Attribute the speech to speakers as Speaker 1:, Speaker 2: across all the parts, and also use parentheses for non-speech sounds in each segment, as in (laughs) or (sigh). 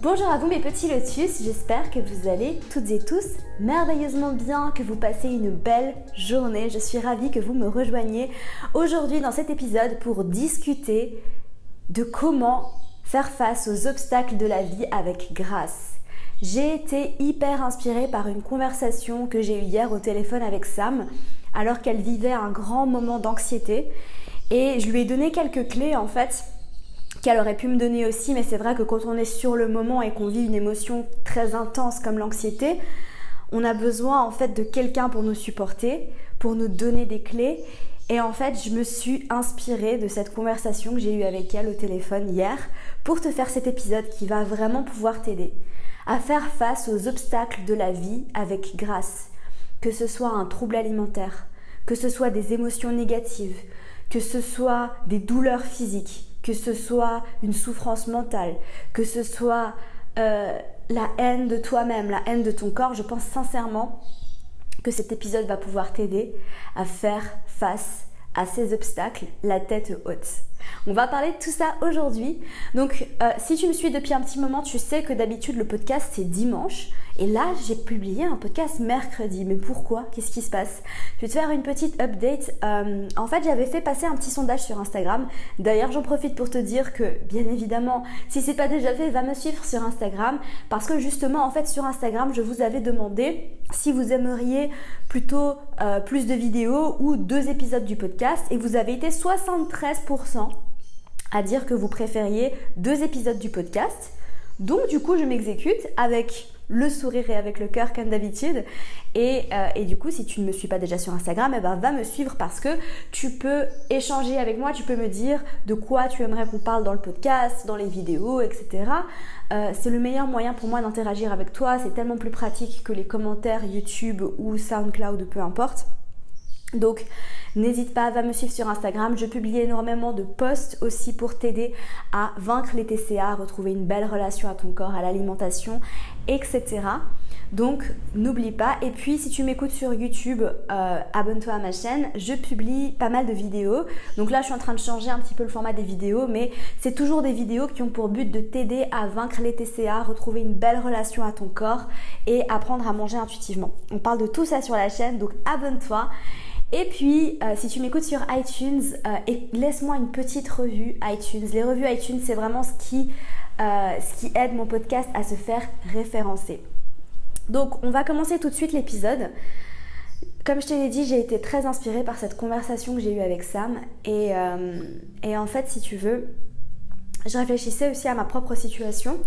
Speaker 1: Bonjour à vous mes petits lotus, j'espère que vous allez toutes et tous merveilleusement bien, que vous passez une belle journée. Je suis ravie que vous me rejoigniez aujourd'hui dans cet épisode pour discuter de comment faire face aux obstacles de la vie avec grâce. J'ai été hyper inspirée par une conversation que j'ai eue hier au téléphone avec Sam alors qu'elle vivait un grand moment d'anxiété et je lui ai donné quelques clés en fait qu'elle aurait pu me donner aussi, mais c'est vrai que quand on est sur le moment et qu'on vit une émotion très intense comme l'anxiété, on a besoin en fait de quelqu'un pour nous supporter, pour nous donner des clés. Et en fait, je me suis inspirée de cette conversation que j'ai eue avec elle au téléphone hier pour te faire cet épisode qui va vraiment pouvoir t'aider à faire face aux obstacles de la vie avec grâce, que ce soit un trouble alimentaire, que ce soit des émotions négatives, que ce soit des douleurs physiques, que ce soit une souffrance mentale, que ce soit euh, la haine de toi-même, la haine de ton corps, je pense sincèrement que cet épisode va pouvoir t'aider à faire face à ces obstacles la tête haute. On va parler de tout ça aujourd'hui. Donc, euh, si tu me suis depuis un petit moment, tu sais que d'habitude le podcast c'est dimanche. Et là, j'ai publié un podcast mercredi. Mais pourquoi? Qu'est-ce qui se passe? Je vais te faire une petite update. Euh, en fait, j'avais fait passer un petit sondage sur Instagram. D'ailleurs, j'en profite pour te dire que, bien évidemment, si c'est pas déjà fait, va me suivre sur Instagram. Parce que justement, en fait, sur Instagram, je vous avais demandé si vous aimeriez plutôt euh, plus de vidéos ou deux épisodes du podcast. Et vous avez été 73% à dire que vous préfériez deux épisodes du podcast. Donc, du coup, je m'exécute avec le sourire et avec le cœur comme d'habitude. Et, euh, et, du coup, si tu ne me suis pas déjà sur Instagram, eh ben, va me suivre parce que tu peux échanger avec moi, tu peux me dire de quoi tu aimerais qu'on parle dans le podcast, dans les vidéos, etc. Euh, c'est le meilleur moyen pour moi d'interagir avec toi. C'est tellement plus pratique que les commentaires YouTube ou SoundCloud, peu importe. Donc n'hésite pas, va me suivre sur Instagram. Je publie énormément de posts aussi pour t'aider à vaincre les TCA, retrouver une belle relation à ton corps, à l'alimentation, etc. Donc n'oublie pas. Et puis si tu m'écoutes sur YouTube, euh, abonne-toi à ma chaîne. Je publie pas mal de vidéos. Donc là je suis en train de changer un petit peu le format des vidéos, mais c'est toujours des vidéos qui ont pour but de t'aider à vaincre les TCA, retrouver une belle relation à ton corps et apprendre à manger intuitivement. On parle de tout ça sur la chaîne, donc abonne-toi. Et puis, euh, si tu m'écoutes sur iTunes, euh, laisse-moi une petite revue iTunes. Les revues iTunes, c'est vraiment ce qui, euh, ce qui aide mon podcast à se faire référencer. Donc, on va commencer tout de suite l'épisode. Comme je te l'ai dit, j'ai été très inspirée par cette conversation que j'ai eue avec Sam. Et, et en fait, si tu veux, je réfléchissais aussi à ma propre situation.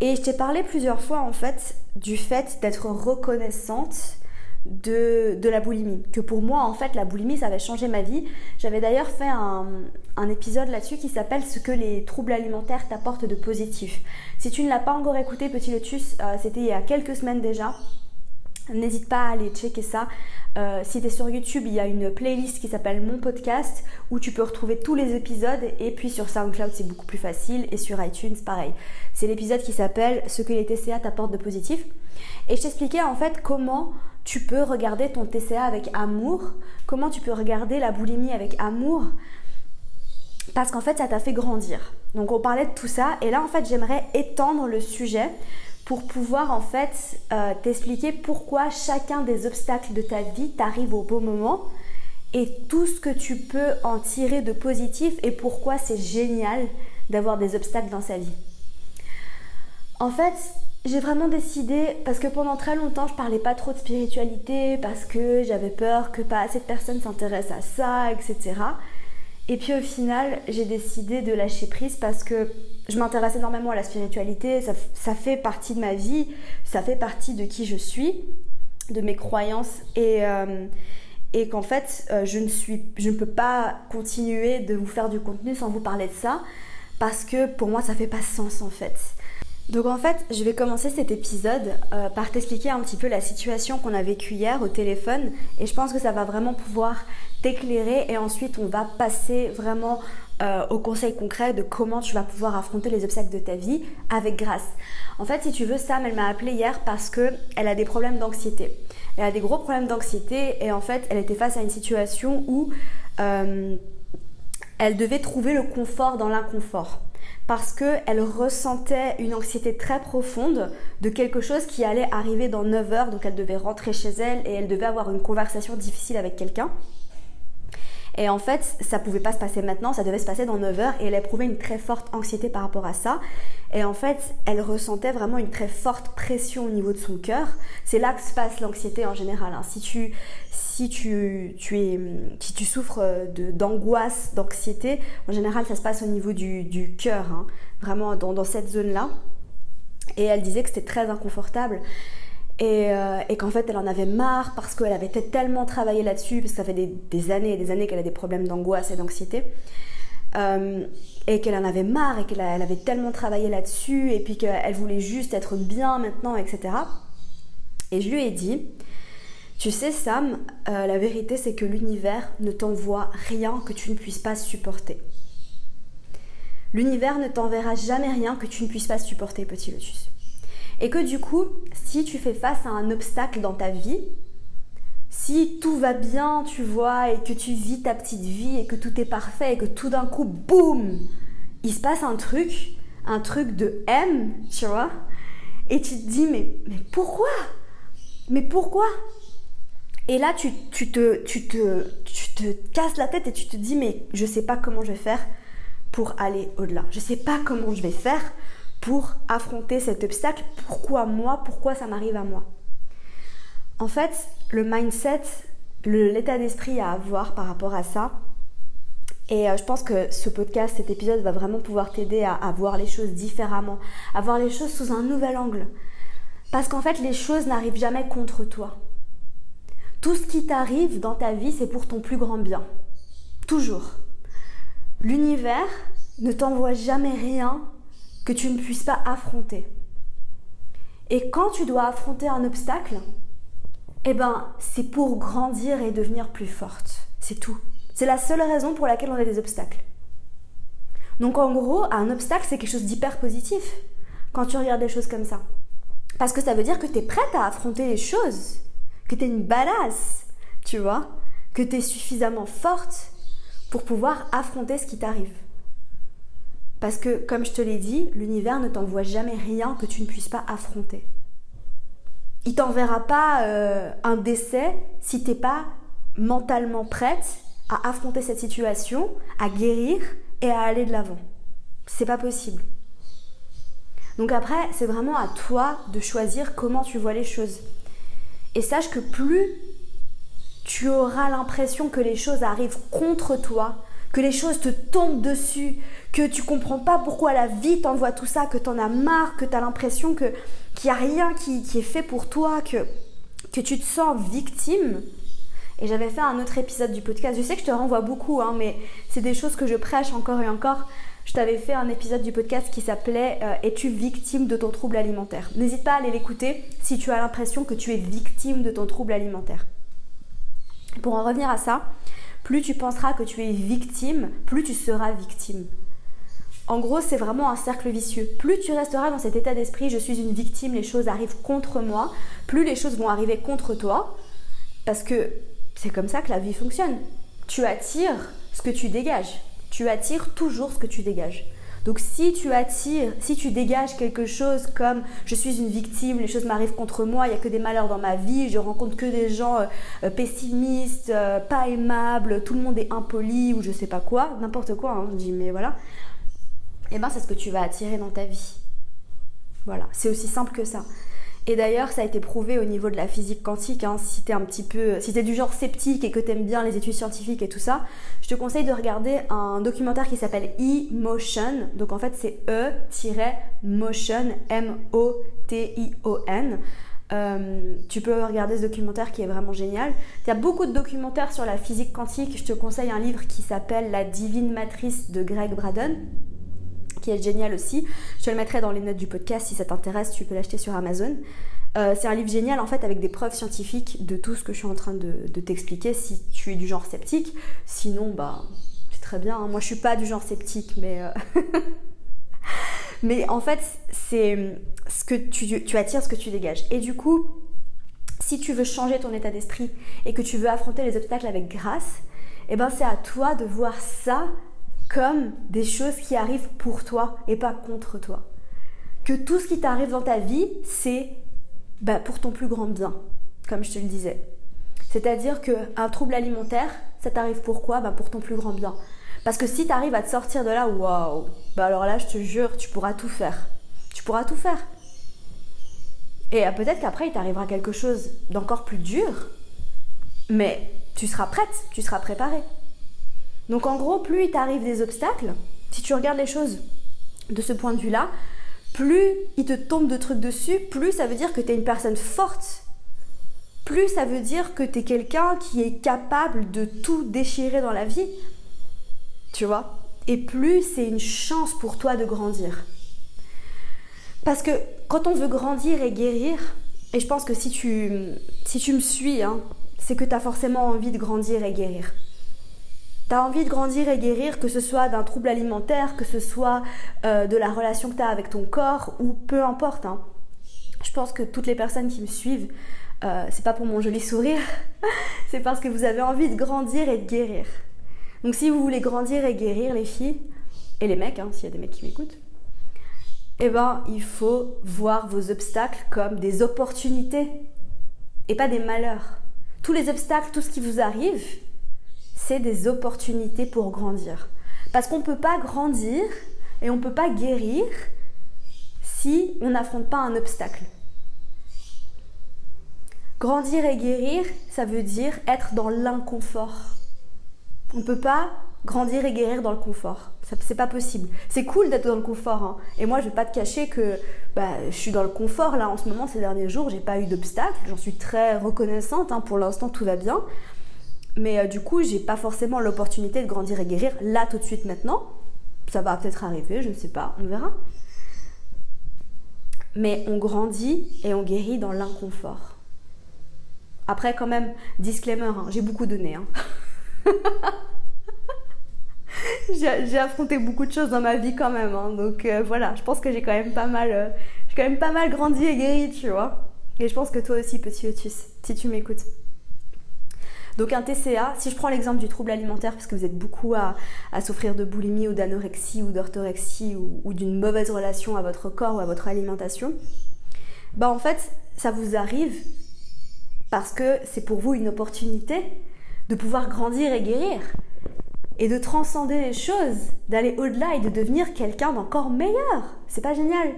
Speaker 1: Et je t'ai parlé plusieurs fois, en fait, du fait d'être reconnaissante de, la boulimie. Que pour moi, en fait, la boulimie, ça avait changé ma vie. J'avais d'ailleurs fait un, épisode là-dessus qui s'appelle Ce que les troubles alimentaires t'apportent de positif. Si tu ne l'as pas encore écouté, Petit Lotus, euh, c'était il y a quelques semaines déjà. N'hésite pas à aller checker ça. Euh, si tu es sur YouTube, il y a une playlist qui s'appelle Mon podcast où tu peux retrouver tous les épisodes. Et puis sur SoundCloud, c'est beaucoup plus facile. Et sur iTunes, pareil. C'est l'épisode qui s'appelle Ce que les TCA t'apportent de positif. Et je t'expliquais en fait comment tu peux regarder ton TCA avec amour, comment tu peux regarder la boulimie avec amour, parce qu'en fait ça t'a fait grandir. Donc on parlait de tout ça, et là en fait j'aimerais étendre le sujet pour pouvoir en fait euh, t'expliquer pourquoi chacun des obstacles de ta vie t'arrive au bon moment et tout ce que tu peux en tirer de positif et pourquoi c'est génial d'avoir des obstacles dans sa vie. En fait, j'ai vraiment décidé, parce que pendant très longtemps je parlais pas trop de spiritualité, parce que j'avais peur que pas assez de personnes s'intéressent à ça, etc. Et puis au final, j'ai décidé de lâcher prise parce que je m'intéresse énormément à la spiritualité, ça, fait partie de ma vie, ça fait partie de qui je suis, de mes croyances et, euh, et qu'en fait, euh, je, ne suis, je ne peux pas continuer de vous faire du contenu sans vous parler de ça parce que pour moi ça fait pas sens en fait. Donc en fait, je vais commencer cet épisode euh, par t'expliquer un petit peu la situation qu'on a vécue hier au téléphone et je pense que ça va vraiment pouvoir t'éclairer et ensuite on va passer vraiment euh, au conseil concret de comment tu vas pouvoir affronter les obstacles de ta vie avec grâce. En fait, si tu veux, Sam, elle m'a appelé hier parce que elle a des problèmes d'anxiété. Elle a des gros problèmes d'anxiété et en fait, elle était face à une situation où euh, elle devait trouver le confort dans l'inconfort parce qu'elle ressentait une anxiété très profonde de quelque chose qui allait arriver dans 9 heures, donc elle devait rentrer chez elle et elle devait avoir une conversation difficile avec quelqu'un. Et en fait, ça pouvait pas se passer maintenant, ça devait se passer dans 9 heures et elle éprouvait une très forte anxiété par rapport à ça. Et en fait, elle ressentait vraiment une très forte pression au niveau de son cœur. C'est là que se passe l'anxiété en général. Hein. Si tu, si tu, tu, es, si tu souffres d'angoisse, d'anxiété, en général, ça se passe au niveau du, du cœur, hein, vraiment dans, dans cette zone-là. Et elle disait que c'était très inconfortable. Et, euh, et qu'en fait, elle en avait marre parce qu'elle avait tellement travaillé là-dessus, parce que ça fait des, années et des années qu'elle a des problèmes d'angoisse et d'anxiété. Euh, et qu'elle en avait marre et qu'elle avait tellement travaillé là-dessus et puis qu'elle voulait juste être bien maintenant, etc. Et je lui ai dit, tu sais, Sam, euh, la vérité, c'est que l'univers ne t'envoie rien que tu ne puisses pas supporter. L'univers ne t'enverra jamais rien que tu ne puisses pas supporter, petit lotus. Et que du coup, si tu fais face à un obstacle dans ta vie, si tout va bien, tu vois, et que tu vis ta petite vie et que tout est parfait et que tout d'un coup, boum, il se passe un truc, un truc de M, tu vois, et tu te dis, mais, mais pourquoi? Mais pourquoi? Et là, tu, te, tu, te, tu te casses la tête et tu te dis, mais je sais pas comment je vais faire pour aller au-delà. Je ne sais pas comment je vais faire pour affronter cet obstacle. Pourquoi moi? Pourquoi ça m'arrive à moi? En fait, le mindset, l'état d'esprit à avoir par rapport à ça, et euh, je pense que ce podcast, cet épisode va vraiment pouvoir t'aider à, à voir les choses différemment, à voir les choses sous un nouvel angle. Parce qu'en fait, les choses n'arrivent jamais contre toi. Tout ce qui t'arrive dans ta vie, c'est pour ton plus grand bien. Toujours. L'univers ne t'envoie jamais rien que tu ne puisses pas affronter. Et quand tu dois affronter un obstacle, eh ben, c'est pour grandir et devenir plus forte. C'est tout. C'est la seule raison pour laquelle on a des obstacles. Donc en gros, un obstacle, c'est quelque chose d'hyper positif quand tu regardes des choses comme ça. Parce que ça veut dire que tu es prête à affronter les choses que tu es une badass, tu vois, que tu es suffisamment forte pour pouvoir affronter ce qui t'arrive. Parce que, comme je te l'ai dit, l'univers ne t'envoie jamais rien que tu ne puisses pas affronter. Il t'enverra pas euh, un décès si t'es pas mentalement prête à affronter cette situation, à guérir et à aller de l'avant. C'est pas possible. Donc après, c'est vraiment à toi de choisir comment tu vois les choses. Et sache que plus tu auras l'impression que les choses arrivent contre toi, que les choses te tombent dessus, que tu comprends pas pourquoi la vie t'envoie tout ça, que tu en as marre, que tu as l'impression que qu'il n'y a rien qui, qui, est fait pour toi, que, que tu te sens victime. Et j'avais fait un autre épisode du podcast. Je sais que je te renvoie beaucoup, hein, mais c'est des choses que je prêche encore et encore je t'avais fait un épisode du podcast qui s'appelait euh, Es-tu victime de ton trouble alimentaire? N'hésite pas à aller l'écouter si tu as l'impression que tu es victime de ton trouble alimentaire. Pour en revenir à ça, plus tu penseras que tu es victime, plus tu seras victime. En gros, c'est vraiment un cercle vicieux. Plus tu resteras dans cet état d'esprit, je suis une victime, les choses arrivent contre moi, plus les choses vont arriver contre toi, parce que c'est comme ça que la vie fonctionne. Tu attires ce que tu dégages tu attires toujours ce que tu dégages. Donc si tu attires, si tu dégages quelque chose comme je suis une victime, les choses m'arrivent contre moi, il n'y a que des malheurs dans ma vie, je rencontre que des gens euh, euh, pessimistes, euh, pas aimables, tout le monde est impoli ou je sais pas quoi, n'importe quoi, hein, je dis mais voilà, et eh ben c'est ce que tu vas attirer dans ta vie. Voilà, c'est aussi simple que ça. Et d'ailleurs, ça a été prouvé au niveau de la physique quantique. Hein, si t'es un petit peu, si t'es du genre sceptique et que t'aimes bien les études scientifiques et tout ça, je te conseille de regarder un documentaire qui s'appelle E-Motion. Donc en fait, c'est E-motion, M-O-T-I-O-N. Euh, tu peux regarder ce documentaire qui est vraiment génial. Il y a beaucoup de documentaires sur la physique quantique. Je te conseille un livre qui s'appelle La divine matrice de Greg Braden. Qui est génial aussi. Je te le mettrai dans les notes du podcast si ça t'intéresse, tu peux l'acheter sur Amazon. Euh, c'est un livre génial en fait avec des preuves scientifiques de tout ce que je suis en train de, t'expliquer si tu es du genre sceptique. Sinon, bah, c'est très bien. Hein. Moi, je suis pas du genre sceptique, mais euh, (laughs) mais en fait, c'est ce que tu, attires, ce que tu dégages. Et du coup, si tu veux changer ton état d'esprit et que tu veux affronter les obstacles avec grâce, eh ben c'est à toi de voir ça comme des choses qui arrivent pour toi et pas contre toi. Que tout ce qui t'arrive dans ta vie, c'est bah, pour ton plus grand bien, comme je te le disais. C'est-à-dire qu'un trouble alimentaire, ça t'arrive pourquoi bah, Pour ton plus grand bien. Parce que si tu arrives à te sortir de là, waouh, bah alors là, je te jure, tu pourras tout faire. Tu pourras tout faire. Et euh, peut-être qu'après, il t'arrivera quelque chose d'encore plus dur, mais tu seras prête, tu seras préparée. Donc en gros, plus il t'arrive des obstacles, si tu regardes les choses de ce point de vue-là, plus il te tombe de trucs dessus, plus ça veut dire que tu es une personne forte. Plus ça veut dire que tu es quelqu'un qui est capable de tout déchirer dans la vie. Tu vois Et plus c'est une chance pour toi de grandir. Parce que quand on veut grandir et guérir, et je pense que si tu, me suis, hein, c'est que tu as forcément envie de grandir et guérir. Tu envie de grandir et guérir, que ce soit d'un trouble alimentaire, que ce soit euh, de la relation que tu as avec ton corps, ou peu importe. Hein. Je pense que toutes les personnes qui me suivent, euh, c'est pas pour mon joli sourire, (laughs) c'est parce que vous avez envie de grandir et de guérir. Donc si vous voulez grandir et guérir, les filles, et les mecs, hein, s'il y a des mecs qui m'écoutent, eh ben, il faut voir vos obstacles comme des opportunités et pas des malheurs. Tous les obstacles, tout ce qui vous arrive, c'est des opportunités pour grandir. Parce qu'on ne peut pas grandir et on ne peut pas guérir si on n'affronte pas un obstacle. Grandir et guérir, ça veut dire être dans l'inconfort. On ne peut pas grandir et guérir dans le confort. C'est pas possible. C'est cool d'être dans le confort. Hein. Et moi, je vais pas te cacher que bah, je suis dans le confort là en ce moment, ces derniers jours. J'ai pas eu d'obstacle. J'en suis très reconnaissante. Hein. Pour l'instant, tout va bien. Mais euh, du coup, j'ai pas forcément l'opportunité de grandir et guérir là tout de suite maintenant. Ça va peut-être arriver, je ne sais pas, on verra. Mais on grandit et on guérit dans l'inconfort. Après, quand même, disclaimer, hein, j'ai beaucoup donné. Hein. (laughs) j'ai affronté beaucoup de choses dans ma vie quand même. Hein. donc euh, voilà, je pense que j'ai quand même pas mal, euh, j'ai quand même pas mal grandi et guéri, tu vois. Et je pense que toi aussi, petit Otus, si tu m'écoutes. Donc un TCA, si je prends l'exemple du trouble alimentaire, parce que vous êtes beaucoup à, souffrir de boulimie ou d'anorexie ou d'orthorexie ou, d'une mauvaise relation à votre corps ou à votre alimentation, bah en fait, ça vous arrive parce que c'est pour vous une opportunité de pouvoir grandir et guérir et de transcender les choses, d'aller au-delà et de devenir quelqu'un d'encore meilleur. C'est pas génial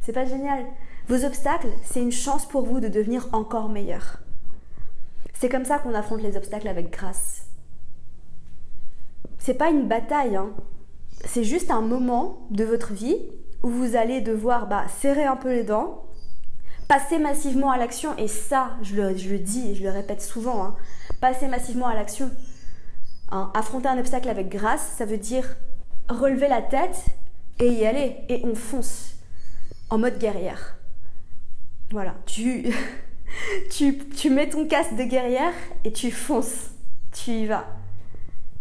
Speaker 1: C'est pas génial Vos obstacles, c'est une chance pour vous de devenir encore meilleur. C'est comme ça qu'on affronte les obstacles avec grâce. C'est pas une bataille, hein. c'est juste un moment de votre vie où vous allez devoir bah, serrer un peu les dents, passer massivement à l'action, et ça, je le, dis je le répète souvent, hein, passer massivement à l'action. Hein, affronter un obstacle avec grâce, ça veut dire relever la tête et y aller. Et on fonce en mode guerrière. Voilà, tu, tu, mets ton casque de guerrière et tu fonces. Tu y vas.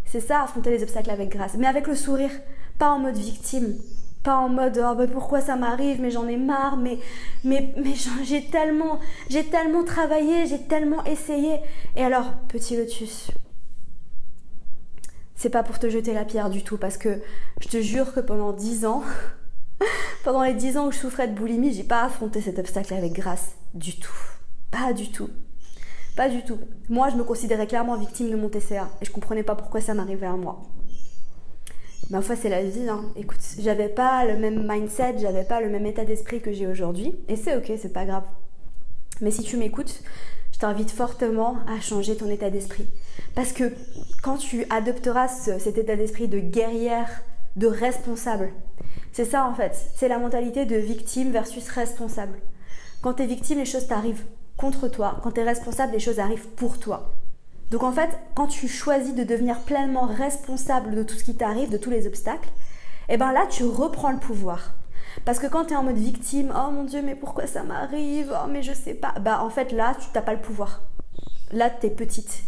Speaker 1: C'est ça, affronter les obstacles avec grâce. Mais avec le sourire, pas en mode victime. Pas en mode oh, pourquoi ça m'arrive, mais j'en ai marre, mais, mais, mais j'ai tellement, j'ai tellement travaillé, j'ai tellement essayé. Et alors, petit lotus, c'est pas pour te jeter la pierre du tout, parce que je te jure que pendant 10 ans, (laughs) pendant les 10 ans où je souffrais de boulimie, j'ai pas affronté cet obstacle avec grâce du tout. Pas du tout. Pas du tout. Moi, je me considérais clairement victime de mon TCA et je comprenais pas pourquoi ça m'arrivait à moi. Ma foi, c'est la vie. Hein. Écoute, j'avais pas le même mindset, j'avais pas le même état d'esprit que j'ai aujourd'hui et c'est ok, c'est pas grave. Mais si tu m'écoutes, je t'invite fortement à changer ton état d'esprit. Parce que quand tu adopteras cet état d'esprit de guerrière, de responsable, c'est ça en fait, c'est la mentalité de victime versus responsable. Quand tu es victime, les choses t'arrivent contre toi. Quand tu es responsable, les choses arrivent pour toi. Donc en fait, quand tu choisis de devenir pleinement responsable de tout ce qui t'arrive, de tous les obstacles, et eh ben là tu reprends le pouvoir. Parce que quand tu es en mode victime, oh mon dieu, mais pourquoi ça m'arrive? Oh mais je sais pas. Bah en fait là, tu n'as pas le pouvoir. Là, tu es petite.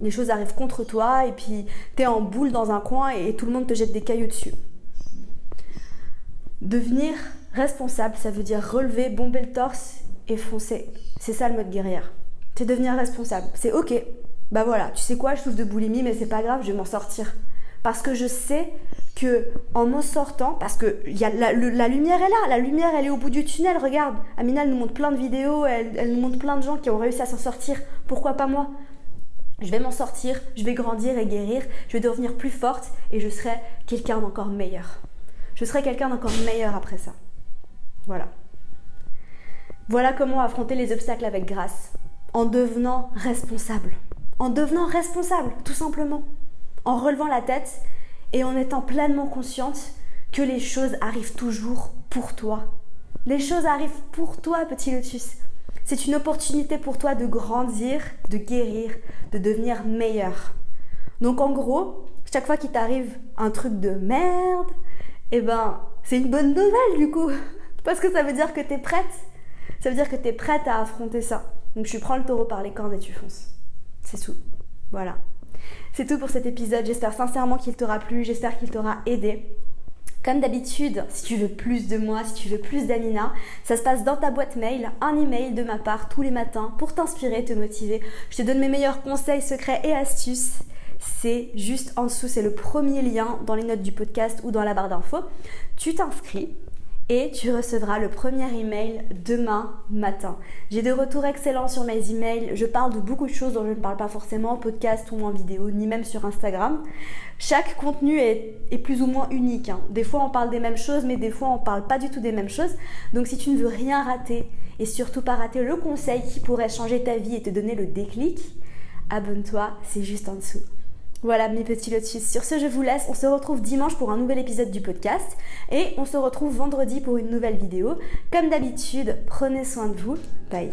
Speaker 1: Les choses arrivent contre toi et puis tu es en boule dans un coin et tout le monde te jette des cailloux dessus. Devenir responsable, ça veut dire relever, bomber le torse et foncer. C'est ça le mode guerrière. C'est devenir responsable. C'est ok. Bah voilà, tu sais quoi, je souffre de boulimie, mais c'est pas grave, je vais m'en sortir. Parce que je sais que en m'en sortant, parce que y a la, lumière est là, la lumière elle est au bout du tunnel, regarde, Amina elle nous montre plein de vidéos, elle, elle nous montre plein de gens qui ont réussi à s'en sortir, pourquoi pas moi? Je vais m'en sortir, je vais grandir et guérir, je vais devenir plus forte et je serai quelqu'un d'encore meilleur. Je serai quelqu'un d'encore meilleur après ça. Voilà. Voilà comment affronter les obstacles avec grâce, en devenant responsable. En devenant responsable, tout simplement. En relevant la tête et en étant pleinement consciente que les choses arrivent toujours pour toi. Les choses arrivent pour toi, petit lotus. C'est une opportunité pour toi de grandir, de guérir, de devenir meilleur. Donc en gros, chaque fois qu'il t'arrive un truc de merde, eh ben, c'est une bonne nouvelle du coup. (laughs) Parce que ça veut dire que tu es prête. Ça veut dire que tu es prête à affronter ça. Donc tu prends le taureau par les cornes et tu fonces. C'est tout. Voilà. C'est tout pour cet épisode. J'espère sincèrement qu'il t'aura plu. J'espère qu'il t'aura aidé. Comme d'habitude, si tu veux plus de moi, si tu veux plus d'Amina, ça se passe dans ta boîte mail, un email de ma part tous les matins pour t'inspirer, te motiver. Je te donne mes meilleurs conseils, secrets et astuces. C'est juste en dessous, c'est le premier lien dans les notes du podcast ou dans la barre d'infos. Tu t'inscris, et tu recevras le premier email demain matin. J'ai des retours excellents sur mes emails. Je parle de beaucoup de choses dont je ne parle pas forcément en podcast ou en vidéo, ni même sur Instagram. Chaque contenu est, plus ou moins unique. Hein. Des fois, on parle des mêmes choses, mais des fois, on parle pas du tout des mêmes choses. Donc, si tu ne veux rien rater et surtout pas rater le conseil qui pourrait changer ta vie et te donner le déclic, abonne-toi, c'est juste en dessous. Voilà mes petits lotus. Sur ce, je vous laisse. On se retrouve dimanche pour un nouvel épisode du podcast et on se retrouve vendredi pour une nouvelle vidéo. Comme d'habitude, prenez soin de vous. Bye.